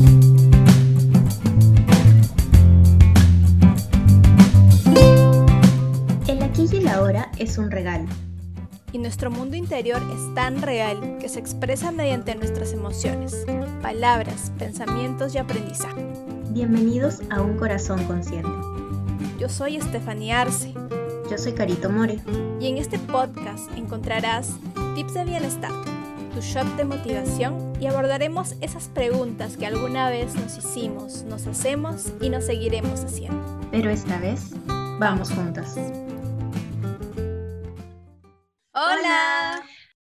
El aquí y el ahora es un regalo. Y nuestro mundo interior es tan real que se expresa mediante nuestras emociones, palabras, pensamientos y aprendizaje. Bienvenidos a Un Corazón Consciente. Yo soy Estefanía Arce. Yo soy Carito More. Y en este podcast encontrarás tips de bienestar, tu shot de motivación y abordaremos esas preguntas que alguna vez nos hicimos, nos hacemos y nos seguiremos haciendo. Pero esta vez, vamos juntas. Hola.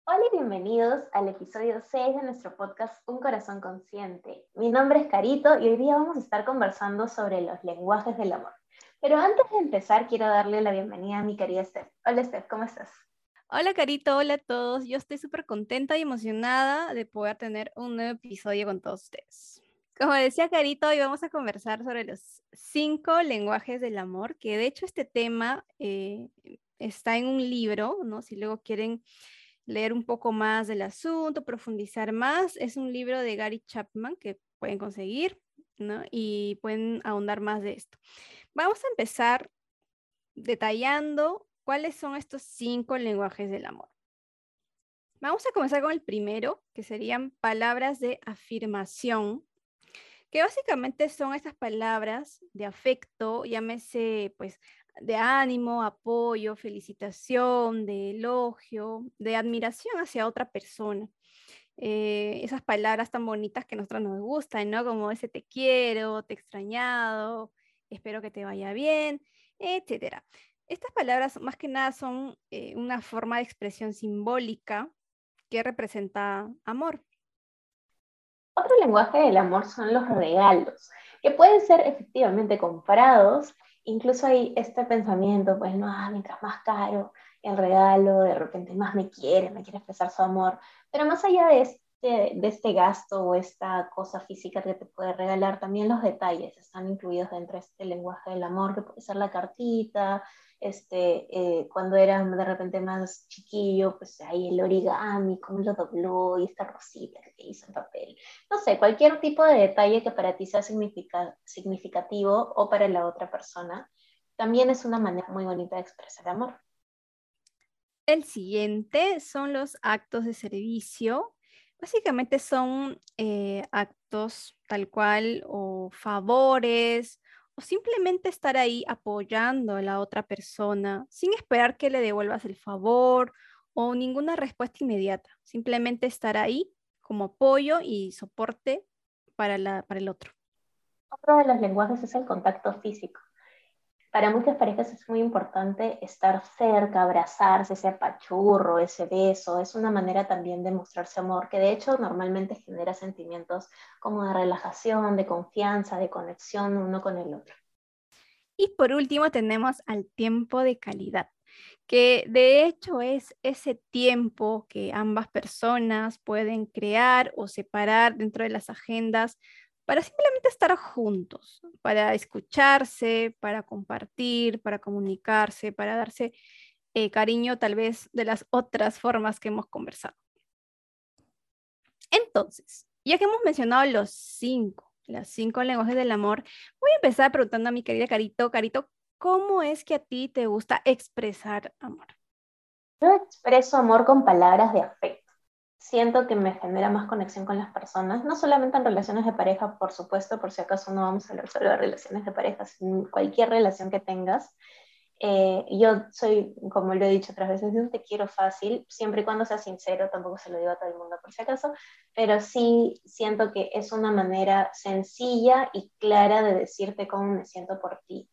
Hola y bienvenidos al episodio 6 de nuestro podcast Un Corazón Consciente. Mi nombre es Carito y hoy día vamos a estar conversando sobre los lenguajes del amor. Pero antes de empezar, quiero darle la bienvenida a mi querida Steph. Hola Steph, ¿cómo estás? Hola Carito, hola a todos. Yo estoy súper contenta y emocionada de poder tener un nuevo episodio con todos ustedes. Como decía Carito, hoy vamos a conversar sobre los cinco lenguajes del amor, que de hecho este tema eh, está en un libro, ¿no? Si luego quieren leer un poco más del asunto, profundizar más, es un libro de Gary Chapman que pueden conseguir, ¿no? Y pueden ahondar más de esto. Vamos a empezar detallando ¿Cuáles son estos cinco lenguajes del amor? Vamos a comenzar con el primero, que serían palabras de afirmación, que básicamente son estas palabras de afecto, llámese pues de ánimo, apoyo, felicitación, de elogio, de admiración hacia otra persona. Eh, esas palabras tan bonitas que a nosotros nos gustan, ¿no? Como ese te quiero, te he extrañado, espero que te vaya bien, etcétera. Estas palabras más que nada son eh, una forma de expresión simbólica que representa amor. Otro lenguaje del amor son los regalos, que pueden ser efectivamente comprados. Incluso hay este pensamiento, pues no, ah, mientras más caro el regalo, de repente más me quiere, me quiere expresar su amor. Pero más allá de este, de este gasto o esta cosa física que te puede regalar, también los detalles están incluidos dentro de este lenguaje del amor, que puede ser la cartita, este, eh, cuando era de repente más chiquillo, pues ahí el origami, cómo lo dobló y esta rosita que hizo en papel. No sé, cualquier tipo de detalle que para ti sea significativo o para la otra persona, también es una manera muy bonita de expresar amor. El siguiente son los actos de servicio. Básicamente son eh, actos tal cual o favores o simplemente estar ahí apoyando a la otra persona sin esperar que le devuelvas el favor o ninguna respuesta inmediata. Simplemente estar ahí como apoyo y soporte para, la, para el otro. Otro de los lenguajes es el contacto físico para muchas parejas es muy importante estar cerca, abrazarse, ese apachurro, ese beso. Es una manera también de mostrarse amor, que de hecho normalmente genera sentimientos como de relajación, de confianza, de conexión uno con el otro. Y por último tenemos al tiempo de calidad, que de hecho es ese tiempo que ambas personas pueden crear o separar dentro de las agendas para simplemente estar juntos, para escucharse, para compartir, para comunicarse, para darse eh, cariño tal vez de las otras formas que hemos conversado. Entonces, ya que hemos mencionado los cinco, las cinco lenguajes del amor, voy a empezar preguntando a mi querida Carito, Carito, ¿cómo es que a ti te gusta expresar amor? Yo expreso amor con palabras de afecto siento que me genera más conexión con las personas, no solamente en relaciones de pareja, por supuesto, por si acaso no vamos a hablar solo de relaciones de pareja, sino cualquier relación que tengas. Eh, yo soy, como lo he dicho otras veces, un te quiero fácil, siempre y cuando sea sincero, tampoco se lo digo a todo el mundo por si acaso, pero sí siento que es una manera sencilla y clara de decirte cómo me siento por ti.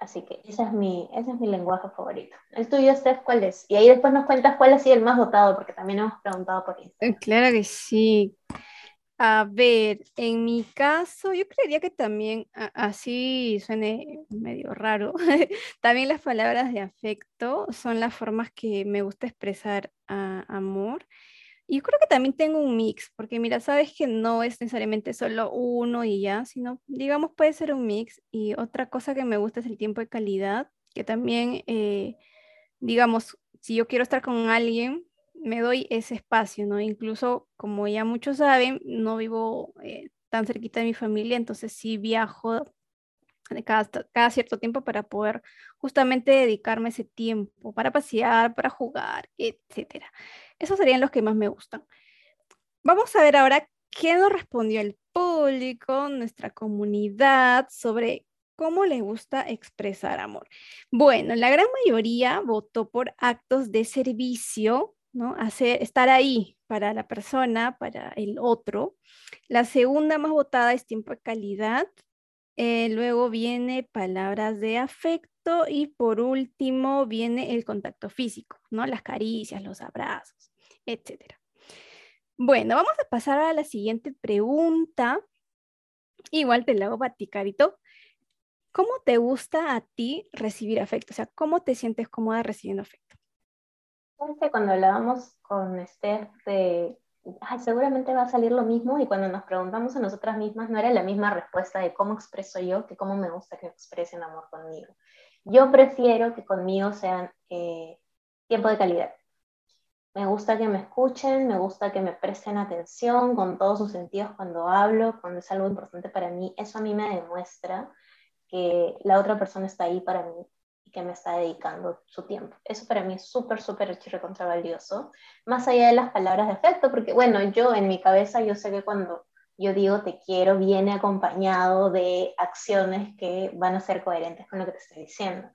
Así que ese es mi, ese es mi lenguaje favorito. El tuyo, Steph, ¿cuál es? Y ahí después nos cuentas cuál ha sido el más votado, porque también hemos preguntado por eso. Eh, claro que sí. A ver, en mi caso, yo creería que también, así suene medio raro, también las palabras de afecto son las formas que me gusta expresar amor. Y yo creo que también tengo un mix, porque mira, sabes que no es necesariamente solo uno y ya, sino, digamos, puede ser un mix. Y otra cosa que me gusta es el tiempo de calidad, que también, eh, digamos, si yo quiero estar con alguien, me doy ese espacio, ¿no? Incluso, como ya muchos saben, no vivo eh, tan cerquita de mi familia, entonces sí viajo cada, cada cierto tiempo para poder justamente dedicarme ese tiempo para pasear, para jugar, etc. Esos serían los que más me gustan. Vamos a ver ahora qué nos respondió el público, nuestra comunidad, sobre cómo le gusta expresar amor. Bueno, la gran mayoría votó por actos de servicio, ¿no? Hacer, estar ahí para la persona, para el otro. La segunda más votada es tiempo de calidad. Eh, luego viene palabras de afecto y por último viene el contacto físico, ¿no? Las caricias, los abrazos, etc. Bueno, vamos a pasar a la siguiente pregunta. Igual te la hago para ti, Carito. ¿Cómo te gusta a ti recibir afecto? O sea, ¿cómo te sientes cómoda recibiendo afecto? Cuando hablábamos con de, seguramente va a salir lo mismo y cuando nos preguntamos a nosotras mismas no era la misma respuesta de cómo expreso yo que cómo me gusta que expresen amor conmigo. Yo prefiero que conmigo sean eh, tiempo de calidad. Me gusta que me escuchen, me gusta que me presten atención con todos sus sentidos cuando hablo, cuando es algo importante para mí. Eso a mí me demuestra que la otra persona está ahí para mí y que me está dedicando su tiempo. Eso para mí es súper, súper contra valioso. Más allá de las palabras de afecto, porque bueno, yo en mi cabeza yo sé que cuando yo digo te quiero viene acompañado de acciones que van a ser coherentes con lo que te estoy diciendo.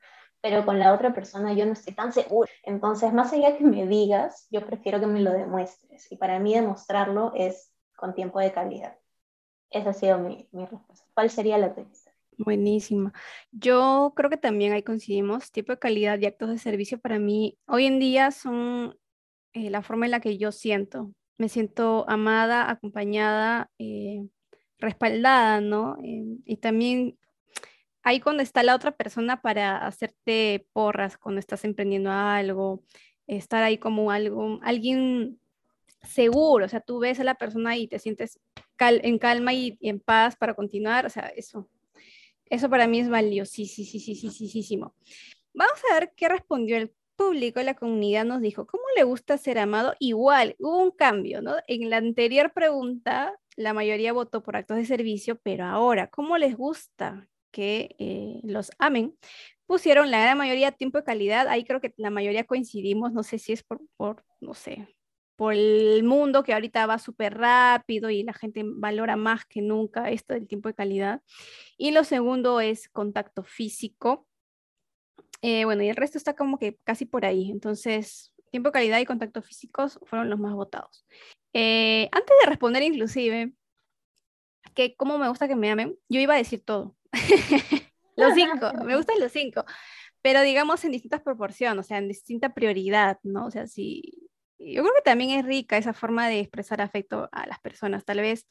Pero con la otra persona yo no estoy tan segura. Entonces, más allá que me digas, yo prefiero que me lo demuestres. Y para mí demostrarlo es con tiempo de calidad. Esa ha sido mi, mi respuesta. ¿Cuál sería la tuya? Buenísima. Yo creo que también ahí coincidimos. Tipo de calidad y actos de servicio para mí hoy en día son eh, la forma en la que yo siento. Me siento amada, acompañada, eh, respaldada, ¿no? Eh, y también ahí cuando está la otra persona para hacerte porras cuando estás emprendiendo algo, estar ahí como algo, alguien seguro, o sea, tú ves a la persona y te sientes en calma y, y en paz para continuar, o sea, eso eso para mí es valiosísimo. Vamos a ver qué respondió el público, la comunidad nos dijo, ¿cómo le gusta ser amado? Igual, hubo un cambio, ¿no? En la anterior pregunta, la mayoría votó por actos de servicio, pero ahora, ¿cómo les gusta que eh, los amen? Pusieron la gran mayoría tiempo de calidad, ahí creo que la mayoría coincidimos, no sé si es por, por no sé, por el mundo que ahorita va súper rápido y la gente valora más que nunca esto del tiempo de calidad. Y lo segundo es contacto físico. Eh, bueno, y el resto está como que casi por ahí. Entonces, tiempo de calidad y contacto físicos fueron los más votados. Eh, antes de responder inclusive, que cómo me gusta que me amen, yo iba a decir todo. los cinco, me gustan los cinco, pero digamos en distintas proporciones, o sea, en distinta prioridad, ¿no? O sea, si yo creo que también es rica esa forma de expresar afecto a las personas. Tal vez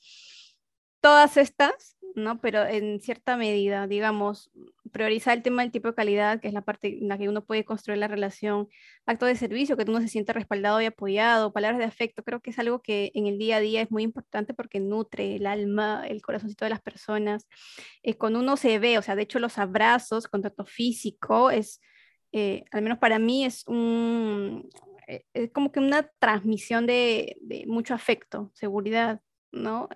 todas estas, ¿no? Pero en cierta medida, digamos, priorizar el tema del tipo de calidad, que es la parte en la que uno puede construir la relación, acto de servicio, que uno se siente respaldado y apoyado, palabras de afecto, creo que es algo que en el día a día es muy importante porque nutre el alma, el corazoncito de las personas. Eh, cuando uno se ve, o sea, de hecho los abrazos, contacto físico, es, eh, al menos para mí, es un, eh, es como que una transmisión de, mucho afecto, seguridad, ¿no?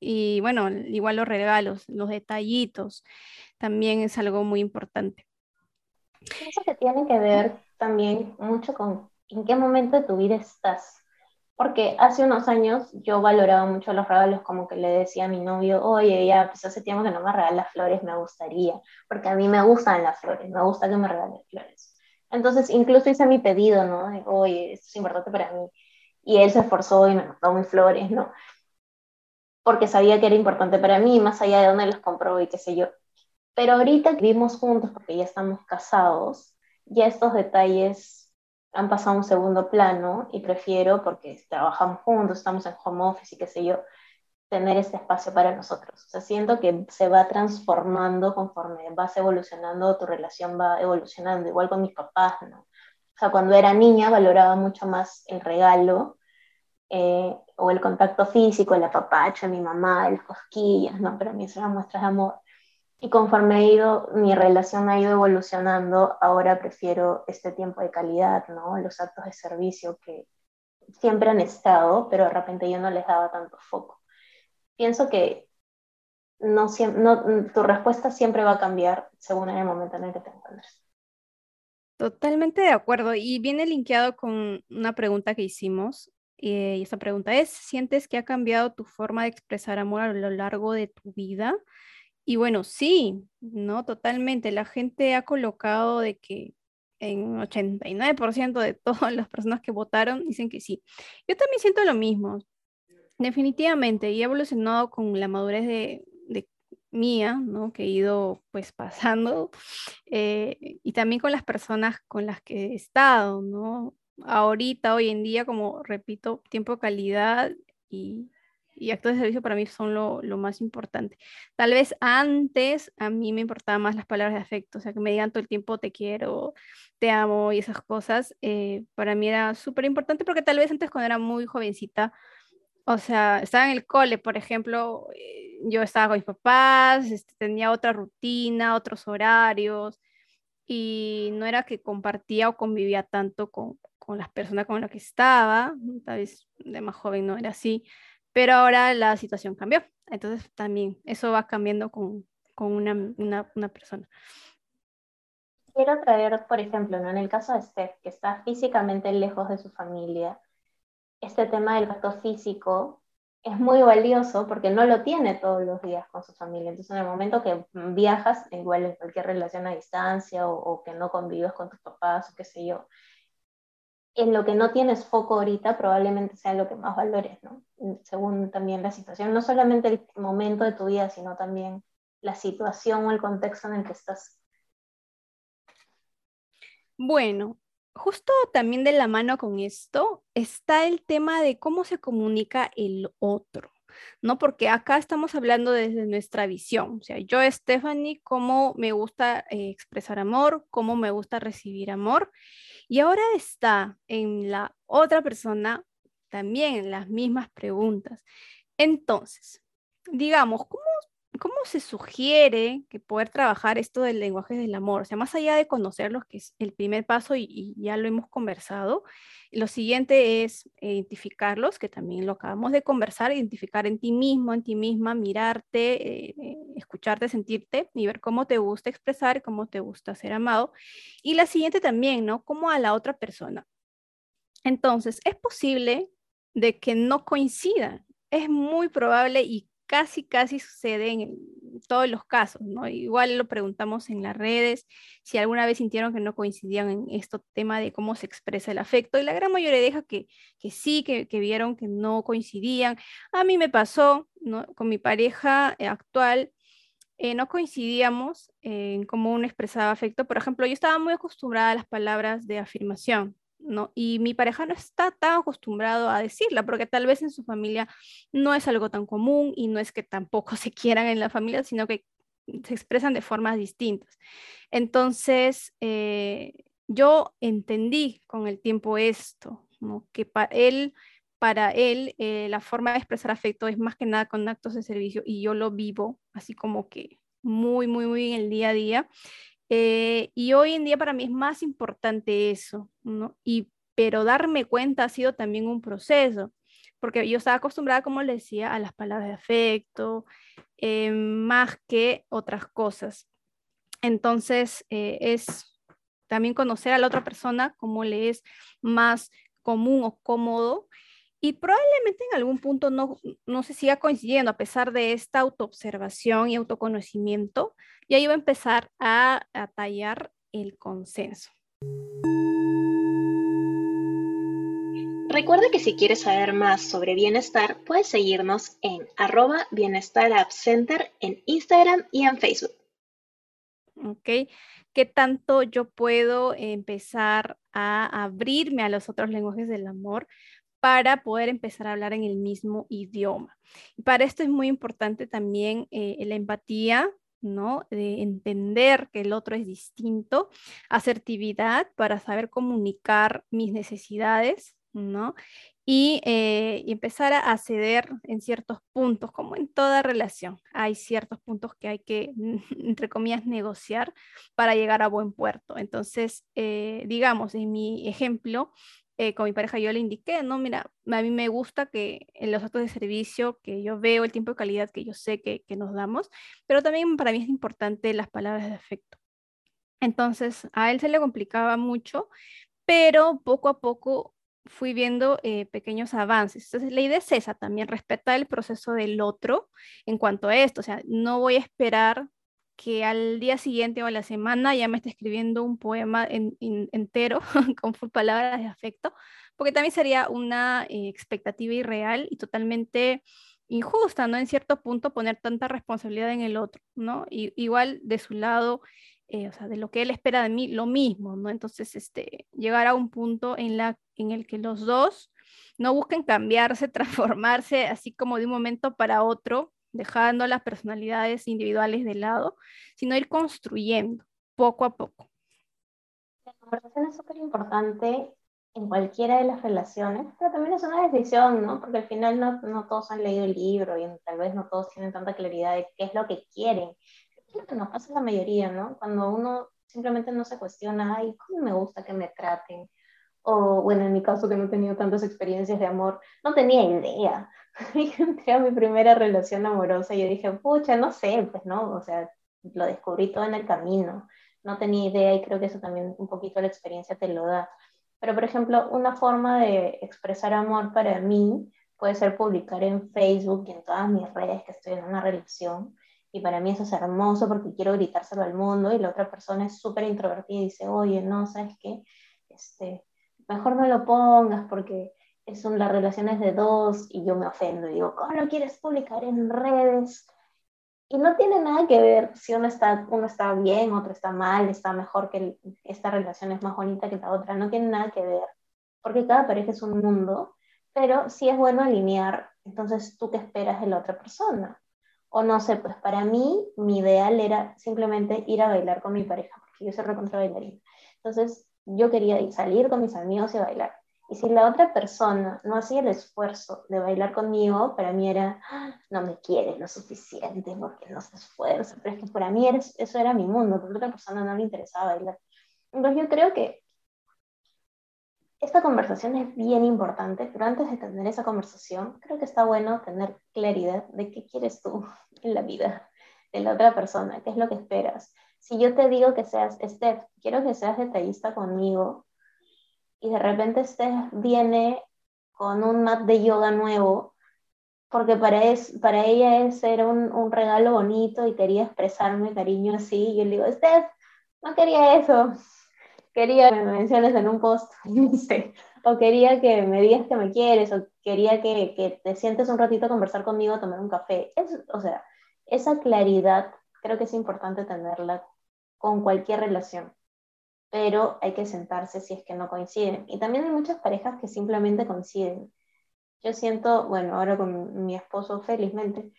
Y bueno, igual los regalos, los detallitos, también es algo muy importante. Eso que tiene que ver también mucho con en qué momento de tu vida estás. Porque hace unos años yo valoraba mucho los regalos, como que le decía a mi novio, oye, ya, pues hace tiempo que no me regalas flores, me gustaría, porque a mí me gustan las flores, me gusta que me regalen flores. Entonces, incluso hice mi pedido, ¿no? De, oye, esto es importante para mí. Y él se esforzó y me mandó mis flores, ¿no? Porque sabía que era importante para mí, más allá de dónde los compró y qué sé yo. Pero ahorita vivimos juntos, porque ya estamos casados, ya estos detalles han pasado a un segundo plano y prefiero, porque trabajamos juntos, estamos en home office y qué sé yo, tener ese espacio para nosotros. O sea, siento que se va transformando conforme vas evolucionando, tu relación va evolucionando, igual con mis papás, ¿no? O sea, cuando era niña valoraba mucho más el regalo eh, o el contacto físico, el apapacho mi mamá, las cosquillas, ¿no? Pero a mí eso eran muestras de amor. Y conforme ha ido, mi relación ha ido evolucionando, ahora prefiero este tiempo de calidad, ¿no? Los actos de servicio que siempre han estado, pero de repente yo no les daba tanto foco pienso que no, no, tu respuesta siempre va a cambiar según el momento en el que te encuentres. Totalmente de acuerdo. Y viene linkeado con una pregunta que hicimos. Eh, y esa pregunta es, ¿sientes que ha cambiado tu forma de expresar amor a lo largo de tu vida? Y bueno, sí, ¿no? Totalmente. La gente ha colocado de que en 89% de todas las personas que votaron dicen que sí. Yo también siento lo mismo. Definitivamente, y he evolucionado con la madurez de, mía, ¿no? Que he ido pues pasando, eh, y también con las personas con las que he estado, ¿no? Ahorita, hoy en día, como repito, tiempo de calidad y, y actos de servicio para mí son lo, lo, más importante. Tal vez antes a mí me importaban más las palabras de afecto, o sea, que me digan todo el tiempo te quiero, te amo y esas cosas, eh, para mí era súper importante porque tal vez antes cuando era muy jovencita, o sea, estaba en el cole, por ejemplo, eh, yo estaba con mis papás, este, tenía otra rutina, otros horarios, y no era que compartía o convivía tanto con, con las personas con las que estaba, tal vez de más joven no era así, pero ahora la situación cambió, entonces también eso va cambiando con, con una, una, una, persona. Quiero traer, por ejemplo, ¿no? en el caso de Steph, que está físicamente lejos de su familia, este tema del gasto físico es muy valioso porque no lo tiene todos los días con su familia. Entonces, en el momento que viajas, igual en cualquier relación a distancia o, que no convives con tus papás o qué sé yo, en lo que no tienes foco ahorita probablemente sea lo que más valores, ¿no? Según también la situación, no solamente el momento de tu vida, sino también la situación o el contexto en el que estás. Bueno, justo también de la mano con esto está el tema de cómo se comunica el otro, ¿no? Porque acá estamos hablando desde nuestra visión, o sea, yo, Stephanie, cómo me gusta eh, expresar amor, cómo me gusta recibir amor, y ahora está en la otra persona también las mismas preguntas. Entonces, digamos, ¿cómo ¿cómo se sugiere que poder trabajar esto del lenguaje del amor? O sea, más allá de conocerlos, que es el primer paso y, ya lo hemos conversado, lo siguiente es identificarlos, que también lo acabamos de conversar, identificar en ti mismo, en ti misma, mirarte, eh, eh, escucharte, sentirte y ver cómo te gusta expresar, cómo te gusta ser amado. Y la siguiente también, ¿no? Cómo a la otra persona. Entonces, es posible de que no coincidan. Es muy probable y casi, casi sucede en todos los casos, ¿no? Igual lo preguntamos en las redes, si alguna vez sintieron que no coincidían en este tema de cómo se expresa el afecto, y la gran mayoría deja que, que sí, que, que, vieron que no coincidían. A mí me pasó, ¿no? Con mi pareja eh, actual, eh, no coincidíamos en cómo uno expresaba afecto. Por ejemplo, yo estaba muy acostumbrada a las palabras de afirmación, ¿no? Y mi pareja no está tan acostumbrado a decirla, porque tal vez en su familia no es algo tan común y no es que tampoco se quieran en la familia, sino que se expresan de formas distintas. Entonces, eh, yo entendí con el tiempo esto, que para él, para él eh, la forma de expresar afecto es más que nada con actos de servicio y yo lo vivo así como que muy, muy, muy en el día a día. Eh, y hoy en día para mí es más importante eso, ¿no? Y, pero darme cuenta ha sido también un proceso, porque yo estaba acostumbrada, como les decía, a las palabras de afecto, eh, más que otras cosas. Entonces, eh, es también conocer a la otra persona cómo le es más común o cómodo y probablemente en algún punto no, no se siga coincidiendo a pesar de esta autoobservación y autoconocimiento, y ahí va a empezar a, a tallar el consenso. Recuerda que si quieres saber más sobre bienestar, puedes seguirnos en arroba bienestar center en Instagram y en Facebook. Ok, ¿qué tanto yo puedo empezar a abrirme a los otros lenguajes del amor? Para poder empezar a hablar en el mismo idioma. Y para esto es muy importante también eh, la empatía, ¿no? De entender que el otro es distinto, asertividad para saber comunicar mis necesidades, ¿no? Y, eh, empezar a ceder en ciertos puntos, como en toda relación. Hay ciertos puntos que hay que, entre comillas, negociar para llegar a buen puerto. Entonces, eh, digamos, en mi ejemplo, eh, con mi pareja yo le indiqué, no, mira, a mí me gusta que en los actos de servicio que yo veo, el tiempo de calidad que yo sé que, que nos damos, pero también para mí es importante las palabras de afecto. Entonces, a él se le complicaba mucho, pero poco a poco fui viendo eh, pequeños avances. Entonces, la idea es esa también, respetar el proceso del otro en cuanto a esto. O sea, no voy a esperar que al día siguiente o a la semana ya me esté escribiendo un poema entero con palabras de afecto, porque también sería una eh, expectativa irreal y totalmente injusta, ¿no? En cierto punto poner tanta responsabilidad en el otro, ¿no? Y, igual de su lado, eh, o sea, de lo que él espera de mí, lo mismo, ¿no? Entonces, este, llegar a un punto en, la, en el que los dos no busquen cambiarse, transformarse así como de un momento para otro, dejando las personalidades individuales de lado, sino ir construyendo poco a poco. La conversación es súper importante en cualquiera de las relaciones, pero también es una decisión, ¿no? Porque al final no, no todos han leído el libro y tal vez no todos tienen tanta claridad de qué es lo que quieren. Es lo que nos pasa a la mayoría, ¿no? Cuando uno simplemente no se cuestiona, ay, ¿cómo me gusta que me traten? O, bueno, en mi caso que no he tenido tantas experiencias de amor, no tenía idea. Entré a mi primera relación amorosa y yo dije, pucha, no sé, pues no, o sea, lo descubrí todo en el camino. No tenía idea y creo que eso también un poquito la experiencia te lo da. Pero, por ejemplo, una forma de expresar amor para mí puede ser publicar en Facebook y en todas mis redes que estoy en una relación. Y para mí eso es hermoso porque quiero gritárselo al mundo y la otra persona es súper introvertida y dice, oye, no, ¿sabes qué? Este, mejor no lo pongas porque son las relaciones de dos y yo me ofendo y digo, ¿cómo lo quieres publicar en redes? Y no tiene nada que ver si uno está, uno está bien, otro está mal, está mejor que esta relación es más bonita que la otra, no tiene nada que ver, porque cada pareja es un mundo, pero sí es bueno alinear, entonces tú qué esperas de la otra persona. O no sé, pues para mí mi ideal era simplemente ir a bailar con mi pareja, porque yo soy recontra bailarina. Entonces yo quería salir con mis amigos y bailar. Y si la otra persona no hacía el esfuerzo de bailar conmigo, para mí era, ah, no me quiere lo suficiente porque no se esfuerza. Pero es que para mí eso era mi mundo, porque a otra persona no le interesaba bailar. Entonces yo creo que esta conversación es bien importante, pero antes de tener esa conversación, creo que está bueno tener claridad de qué quieres tú en la vida de la otra persona, qué es lo que esperas. Si yo te digo que seas, Steph, quiero que seas detallista conmigo, y de repente este viene con un mat de yoga nuevo, porque para, es, para ella es, era un, un regalo bonito y quería expresarme cariño así, yo le digo, Steph, no quería eso, quería que me menciones en un post, o quería que me digas que me quieres, o quería que, que te sientes un ratito a conversar conmigo, a tomar un café. Es, o sea, esa claridad creo que es importante tenerla con cualquier relación pero hay que sentarse si es que no coinciden. Y también hay muchas parejas que simplemente coinciden. Yo siento, bueno, ahora con mi esposo felizmente,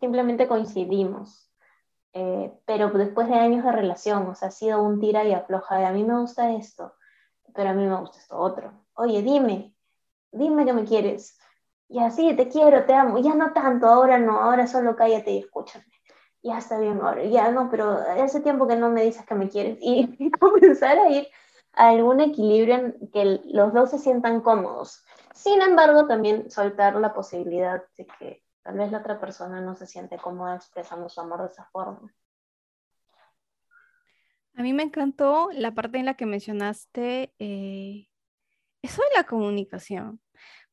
simplemente coincidimos. Eh, pero después de años de relación, o sea, ha sido un tira y afloja de a mí me gusta esto, pero a mí me gusta esto otro. Oye, dime, dime que me quieres. Y así, te quiero, te amo. Ya no tanto, ahora no, ahora solo cállate y escúchame ya está bien ahora, ya no, pero hace tiempo que no me dices que me quieres y comenzar a ir a algún equilibrio en que los dos se sientan cómodos. Sin embargo, también soltar la posibilidad de que tal vez la otra persona no se siente cómoda expresando su amor de esa forma. A mí me encantó la parte en la que mencionaste eh, eso de la comunicación.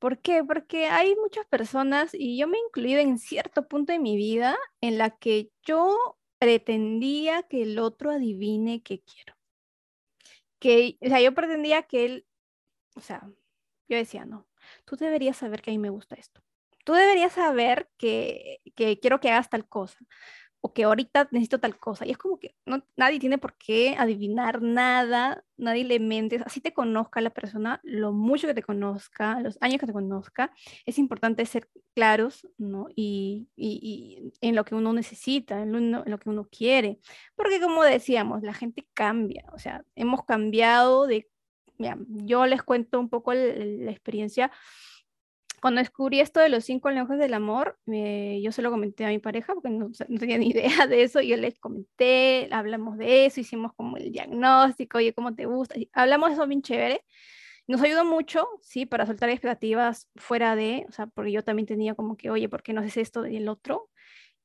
¿Por qué? Porque hay muchas personas, y yo me he incluido en cierto punto de mi vida, en la que yo pretendía que el otro adivine qué quiero. Que, o sea, yo pretendía que él, o sea, yo decía, no, tú deberías saber que a mí me gusta esto. Tú deberías saber que, que quiero que hagas tal cosa o que ahorita necesito tal cosa. Y es como que no, nadie tiene por qué adivinar nada, nadie le mentes, así te conozca la persona, lo mucho que te conozca, los años que te conozca, es importante ser claros ¿no? y, y, en lo que uno necesita, en lo, que uno quiere. Porque como decíamos, la gente cambia, o sea, hemos cambiado de... yo les cuento un poco la experiencia cuando descubrí esto de los cinco lenguajes del amor, yo se lo comenté a mi pareja porque no, tenía ni idea de eso. Yo les comenté, hablamos de eso, hicimos como el diagnóstico, oye, ¿cómo te gusta? Hablamos de eso bien chévere. Nos ayudó mucho, sí, para soltar expectativas fuera de, o sea, porque yo también tenía como que, oye, ¿por qué no haces esto y el otro?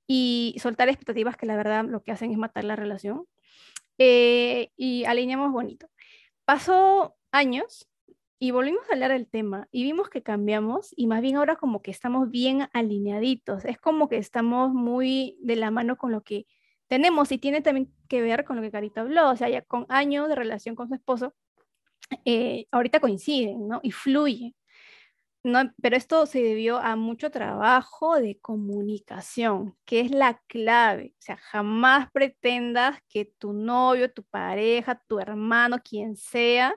Y soltar expectativas que la verdad lo que hacen es matar la relación. Eh, y alineamos bonito. Pasó años y volvimos a hablar del tema y vimos que cambiamos y más bien ahora como que estamos bien alineaditos. Es como que estamos muy de la mano con lo que tenemos y tiene también que ver con lo que Carita habló, o sea, ya con años de relación con su esposo, eh, ahorita coinciden, ¿no? Y fluye. No, pero esto se debió a mucho trabajo de comunicación, que es la clave. O sea, jamás pretendas que tu novio, tu pareja, tu hermano, quien sea,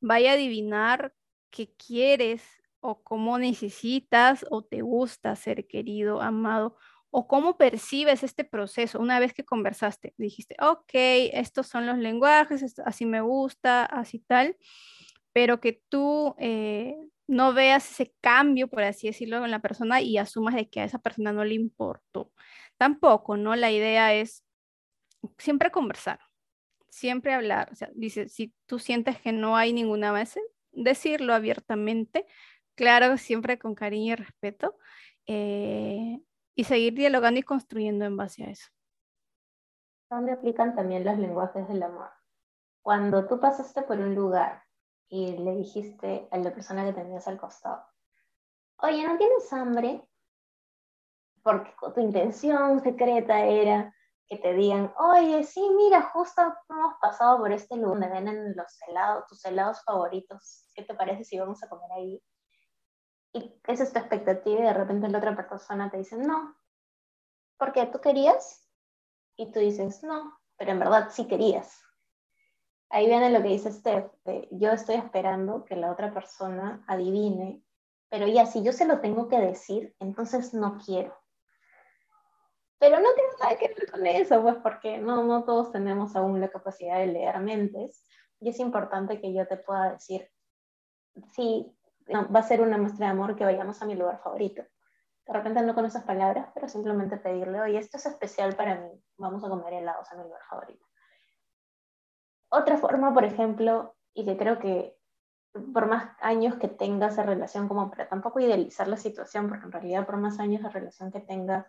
vaya a adivinar qué quieres o cómo necesitas o te gusta ser querido, amado o cómo percibes este proceso una vez que conversaste. Dijiste, ok, estos son los lenguajes, así me gusta, así tal, pero que tú eh, no veas ese cambio, por así decirlo, en la persona y asumas de que a esa persona no le importó. Tampoco, ¿no? La idea es siempre conversar, siempre hablar. O sea, dice, si tú sientes que no hay ninguna base, decirlo abiertamente, claro, siempre con cariño y respeto. Eh, y seguir dialogando y construyendo en base a eso. ¿Dónde aplican también los lenguajes del amor? Cuando tú pasaste por un lugar y le dijiste a la persona que tenías al costado, oye, ¿no tienes hambre? Porque tu intención secreta era que te digan, oye, sí, mira, justo hemos pasado por este lugar donde venden los helados, tus helados favoritos. ¿Qué te parece si vamos a comer ahí? y esa es tu expectativa y de repente la otra persona te dice, no, porque tú querías y tú dices, no, pero en verdad sí querías. Ahí viene lo que dice Steph, yo estoy esperando que la otra persona adivine, pero ya si yo se lo tengo que decir, entonces no quiero. Pero no tiene nada que ver con eso, pues porque no, no todos tenemos aún la capacidad de leer mentes y es importante que yo te pueda decir, sí, va a ser una muestra de amor que vayamos a mi lugar favorito. De repente no con esas palabras, pero simplemente pedirle, oye, esto es especial para mí, vamos a comer helados a mi lugar favorito. Otra forma, por ejemplo, y que creo que por más años que tenga esa relación, como para tampoco idealizar la situación, porque en realidad por más años de relación que tenga,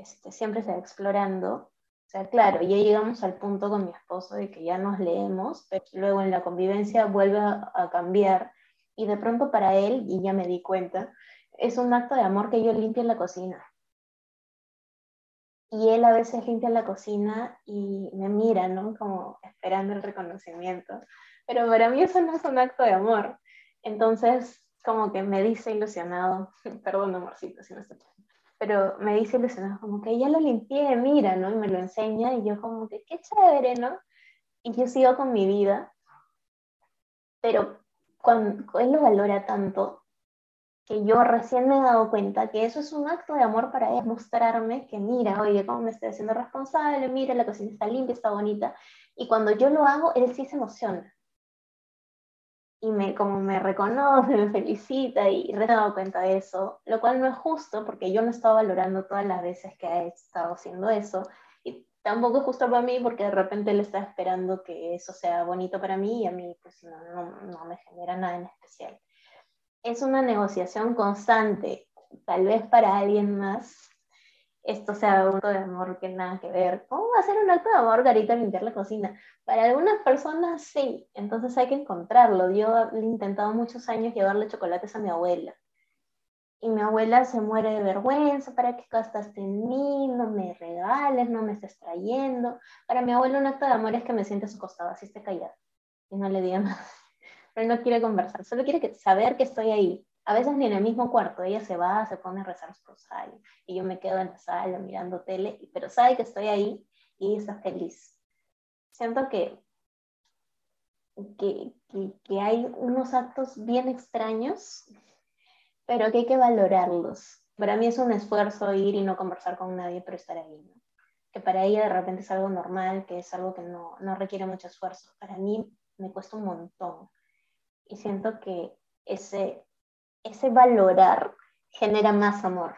este, siempre se va explorando. O sea, claro, ya llegamos al punto con mi esposo de que ya nos leemos, pero luego en la convivencia vuelve a cambiar y de pronto para él, y ya me di cuenta, es un acto de amor que yo limpie la cocina. Y él a veces limpia la cocina y me mira, ¿no? Como esperando el reconocimiento. Pero para mí eso no es un acto de amor. Entonces, como que me dice ilusionado, perdón, amorcito, si no está pero me dice ilusionado, como que ya lo limpié, mira, ¿no? Y me lo enseña y yo como que, qué chévere, ¿no? Y yo sigo con mi vida, pero cuando él lo valora tanto que yo recién me he dado cuenta que eso es un acto de amor para él, mostrarme que mira, oye, cómo me estoy haciendo responsable, mira, la cocina está limpia, está bonita. Y cuando yo lo hago, él sí se emociona. Y me, como me reconoce, me felicita y he dado cuenta de eso, lo cual no es justo porque yo no estaba valorando todas las veces que ha estado haciendo eso tampoco es justo para mí porque de repente él está esperando que eso sea bonito para mí y a mí pues no, no, no me genera nada en especial. Es una negociación constante, tal vez para alguien más esto sea un acto de amor que nada que ver. ¿Cómo va a ser un acto de amor, Garita, limpiar la cocina? Para algunas personas sí, entonces hay que encontrarlo. Yo he intentado muchos años llevarle chocolates a mi abuela y mi abuela se muere de vergüenza, ¿para qué gastaste en mí? No me regales, no me estés trayendo. Para mi abuela un acto de amor es que me siente a su costado, así esté callada y no le diga nada. Pero no quiere conversar, solo quiere saber que estoy ahí. A veces ni en el mismo cuarto, ella se va, se pone a rezar su rosario y yo me quedo en la sala mirando tele, pero sabe que estoy ahí y está feliz. Siento que, que, que, hay unos actos bien extraños pero que hay que valorarlos. Para mí es un esfuerzo ir y no conversar con nadie, pero estar ahí. Que para ella de repente es algo normal, que es algo que no, no requiere mucho esfuerzo. Para mí me cuesta un montón. Y siento que ese, ese valorar genera más amor.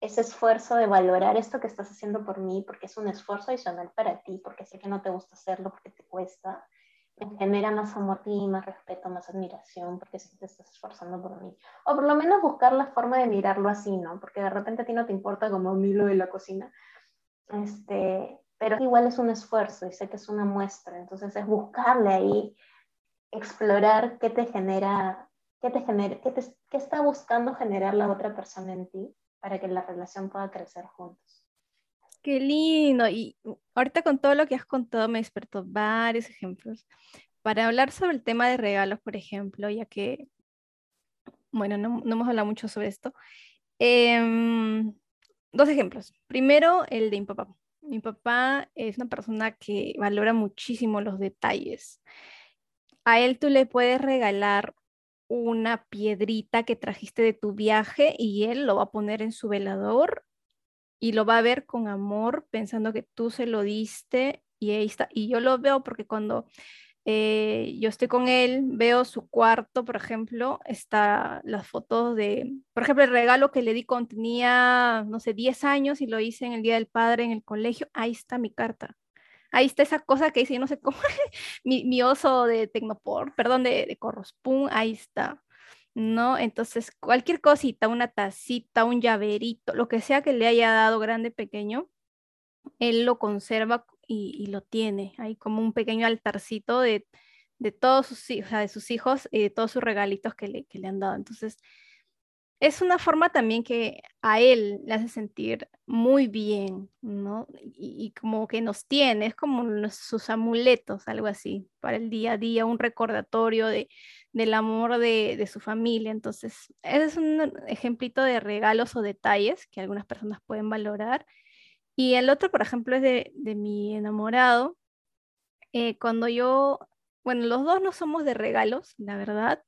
Ese esfuerzo de valorar esto que estás haciendo por mí, porque es un esfuerzo adicional para ti, porque sé que no te gusta hacerlo, porque te cuesta, genera más amor y más respeto, más admiración, porque si te estás esforzando por mí. O por lo menos buscar la forma de mirarlo así, ¿no? Porque de repente a ti no te importa como a mí lo de la cocina. Este, pero igual es un esfuerzo y sé que es una muestra, entonces es buscarle ahí, explorar qué te genera, qué te genera, qué, te, qué está buscando generar la otra persona en ti para que la relación pueda crecer juntos. Qué lindo. Y ahorita con todo lo que has contado me despertó varios ejemplos. Para hablar sobre el tema de regalos, por ejemplo, ya que, bueno, no, hemos hablado mucho sobre esto. Em, dos ejemplos. Primero, el de mi papá. Mi papá es una persona que valora muchísimo los detalles. A él tú le puedes regalar una piedrita que trajiste de tu viaje y él lo va a poner en su velador y lo va a ver con amor, pensando que tú se lo diste y ahí está. Y yo lo veo porque cuando eh, yo estoy con él, veo su cuarto, por ejemplo, está las fotos de, por ejemplo, el regalo que le di cuando tenía, no sé, 10 años y lo hice en el Día del Padre en el colegio, ahí está mi carta. Ahí está esa cosa que dice, no sé cómo, mi, mi, oso de Tecnopor, perdón, de, de Corrospun, ahí está. ¿no? Entonces, cualquier cosita, una tacita, un llaverito, lo que sea que le haya dado grande, pequeño, él lo conserva y, lo tiene. Hay como un pequeño altarcito de, todos sus, de sus hijos y de todos sus regalitos que le, que le han dado. Entonces, es una forma también que a él le hace sentir muy bien, ¿no? Y, como que nos tiene, es como sus amuletos, algo así, para el día a día, un recordatorio de, del amor de, su familia. Entonces, ese es un ejemplito de regalos o detalles que algunas personas pueden valorar. Y el otro, por ejemplo, es de, mi enamorado. Eh, cuando yo, bueno, los dos no somos de regalos, la verdad,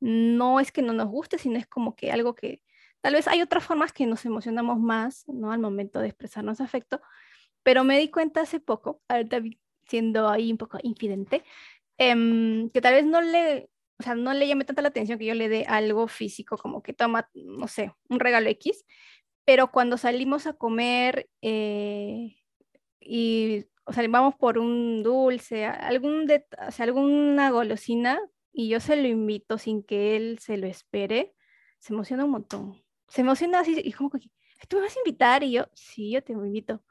no es que no nos guste, sino es como que algo que tal vez hay otras formas que nos emocionamos más, ¿no? Al momento de expresarnos afecto, pero me di cuenta hace poco, ahorita siendo ahí un poco infidente, em, que tal vez no le, o sea, no le llame tanta la atención que yo le dé algo físico, como que toma, no sé, un regalo X, pero cuando salimos a comer eh, y, o sea, vamos por un dulce, algún de, o sea, alguna golosina, y yo se lo invito sin que él se lo espere, se emociona un montón. Se emociona así y como que, ¿tú me vas a invitar? Y yo, sí, yo te invito.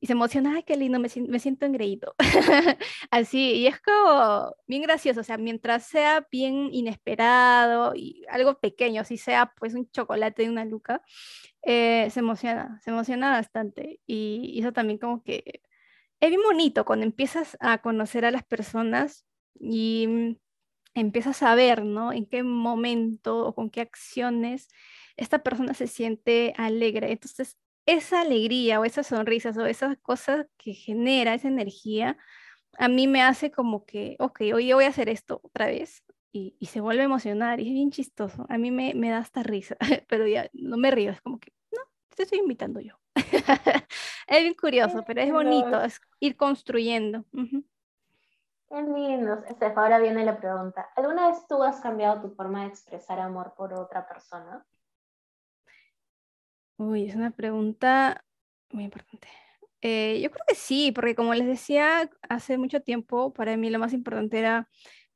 Y se emociona, ay, qué lindo, me, me siento engreído. así, y es como bien gracioso, o sea, mientras sea bien inesperado y algo pequeño, si sea pues un chocolate de una luca, eh, se emociona, se emociona bastante. Y, y eso también como que es bien bonito cuando empiezas a conocer a las personas y empiezas a ver, ¿no? En qué momento o con qué acciones esta persona se siente alegre. Entonces, esa alegría o esas sonrisas o esas cosas que genera esa energía, a mí me hace como que, ok, hoy voy a hacer esto otra vez. Y, se vuelve a emocionar y es bien chistoso. A mí me, da hasta risa, pero ya no me río, es como que, no, te estoy invitando yo. es bien curioso, pero es bonito, es ir construyendo. Qué lindo. Ahora viene la pregunta. ¿Alguna vez tú has cambiado tu forma de expresar amor por otra persona? Uy, es una pregunta muy importante. Eh, yo creo que sí, porque como les decía hace mucho tiempo, para mí lo más importante era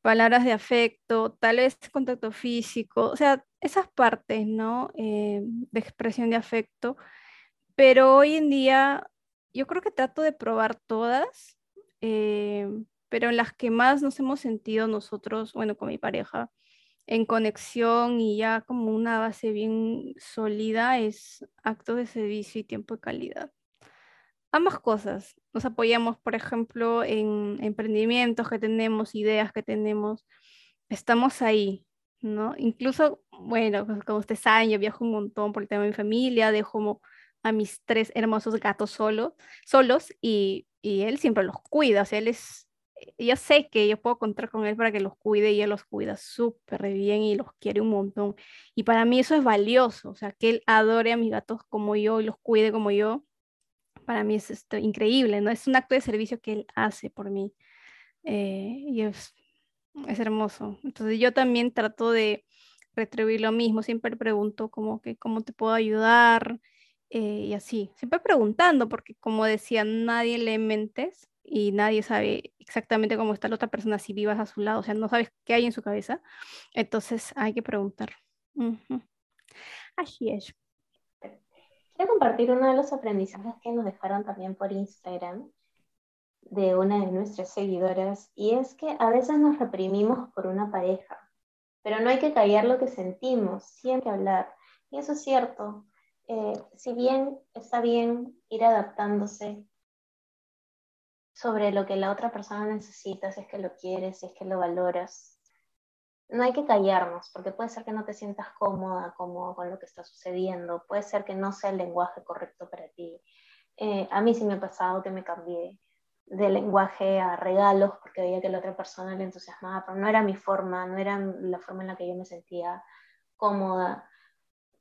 palabras de afecto, tal vez contacto físico, o sea, esas partes, ¿no? Eh, de expresión de afecto. Pero hoy en día yo creo que trato de probar todas. Eh, pero en las que más nos hemos sentido nosotros, bueno, con mi pareja, en conexión y ya como una base bien sólida es acto de servicio y tiempo de calidad. Ambas cosas. Nos apoyamos, por ejemplo, en emprendimientos que tenemos, ideas que tenemos. Estamos ahí, ¿no? Incluso, bueno, como ustedes saben, yo viajo un montón por el tema de mi familia, dejo a mis tres hermosos gatos solos, solos y, y él siempre los cuida, o sea, él es yo sé que yo puedo contar con él para que los cuide y él los cuida súper bien y los quiere un montón. Y para mí eso es valioso, o sea, que él adore a mis gatos como yo y los cuide como yo, para mí es esto, increíble, ¿no? Es un acto de servicio que él hace por mí eh, y es, es hermoso. Entonces yo también trato de retribuir lo mismo, siempre pregunto como que cómo te puedo ayudar eh, y así, siempre preguntando, porque como decía, nadie le mentes y nadie sabe exactamente cómo está la otra persona si vivas a su lado, o sea, no sabes qué hay en su cabeza. Entonces hay que preguntar. Así es. Quiero compartir uno de los aprendizajes que nos dejaron también por Instagram de una de nuestras seguidoras y es que a veces nos reprimimos por una pareja, pero no hay que callar lo que sentimos, siempre hablar. Y eso es cierto. Eh, si bien está bien ir adaptándose sobre lo que la otra persona necesita, si es que lo quieres, si es que lo valoras, no hay que callarnos, porque puede ser que no te sientas cómoda, cómodo con lo que está sucediendo, puede ser que no sea el lenguaje correcto para ti. Eh, a mí sí me ha pasado que me cambié de lenguaje a regalos porque veía que la otra persona le entusiasmaba, pero no era mi forma, no era la forma en la que yo me sentía cómoda.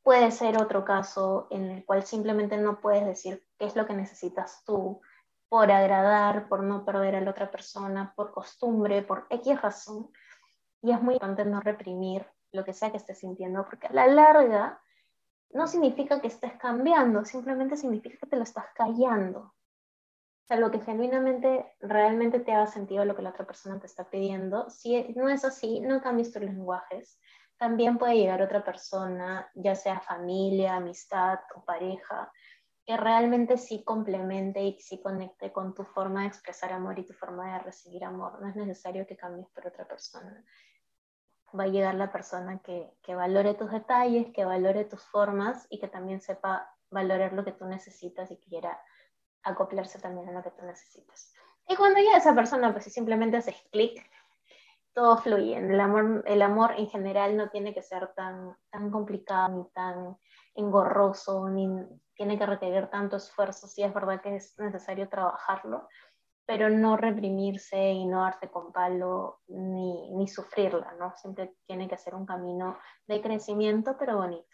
Puede ser otro caso en el cual simplemente no puedes decir qué es lo que necesitas tú por agradar, por no perder a la otra persona, por costumbre, por X razón y es muy importante no reprimir lo que sea que estés sintiendo, porque a la larga no significa que estés cambiando, simplemente significa que te lo estás callando. O sea, lo que genuinamente, realmente te haga sentido lo que la otra persona te está pidiendo. Si no es así, no cambies tus lenguajes. También puede llegar otra persona, ya sea familia, amistad o pareja, que realmente sí complemente y sí conecte con tu forma de expresar amor y tu forma de recibir amor. No es necesario que cambies por otra persona va a llegar la persona que, que, valore tus detalles, que valore tus formas y que también sepa valorar lo que tú necesitas y quiera acoplarse también a lo que tú necesitas. Y cuando ya esa persona, pues si simplemente haces clic, todo fluye. El amor, el amor en general no tiene que ser tan, tan complicado ni tan engorroso, ni tiene que requerir tanto esfuerzo. Sí es verdad que es necesario trabajarlo, pero no reprimirse y no darse con palo ni, ni sufrirla, ¿no? Siempre tiene que ser un camino de crecimiento, pero bonito.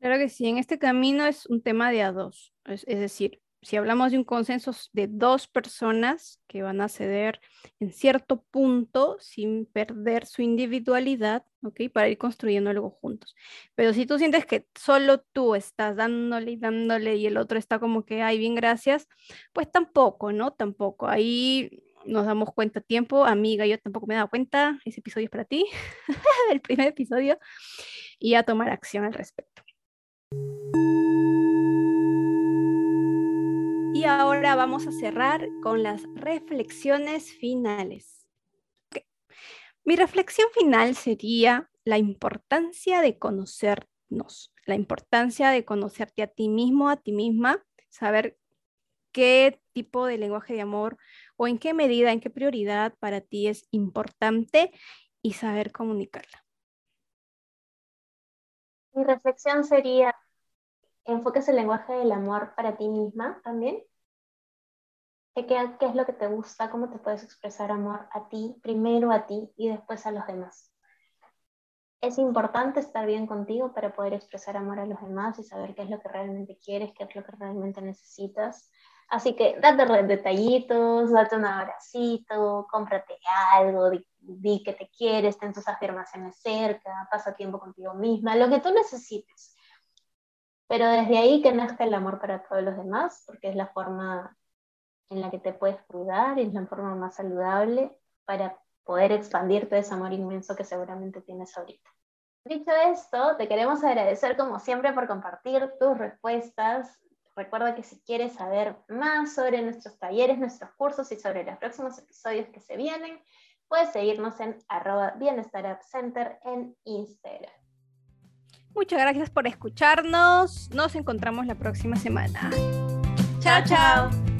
Claro que sí, en este camino es un tema de a dos, es, es decir, si hablamos de un consenso de dos personas que van a ceder en cierto punto sin perder su individualidad, ¿ok? Para ir construyendo algo juntos. Pero si tú sientes que solo tú estás dándole y dándole y el otro está como que, ay, bien, gracias, pues tampoco, ¿no? Tampoco. Ahí nos damos cuenta a tiempo, amiga, yo tampoco me he dado cuenta, ese episodio es para ti, el primer episodio, y a tomar acción al respecto. Y ahora vamos a cerrar con las reflexiones finales. Mi reflexión final sería la importancia de conocernos, la importancia de conocerte a ti mismo, a ti misma, saber qué tipo de lenguaje de amor o en qué medida, en qué prioridad para ti es importante y saber comunicarla. Mi reflexión sería, enfoques el lenguaje del amor para ti misma también ¿Qué, qué es lo que te gusta? ¿Cómo te puedes expresar amor a ti, primero a ti y después a los demás? Es importante estar bien contigo para poder expresar amor a los demás y saber qué es lo que realmente quieres, qué es lo que realmente necesitas. Así que date detallitos, date un abracito, cómprate algo, di, di, que te quieres, ten tus afirmaciones cerca, pasa tiempo contigo misma, lo que tú necesites. Pero desde ahí que nazca el amor para todos los demás, porque es la forma en la que te puedes cuidar es la forma más saludable para poder expandir todo ese amor inmenso que seguramente tienes ahorita. Dicho esto, te queremos agradecer como siempre por compartir tus respuestas. Recuerda que si quieres saber más sobre nuestros talleres, nuestros cursos y sobre los próximos episodios que se vienen, puedes seguirnos en arroba en Instagram. Muchas gracias por escucharnos. Nos encontramos la próxima semana. Chao, chao.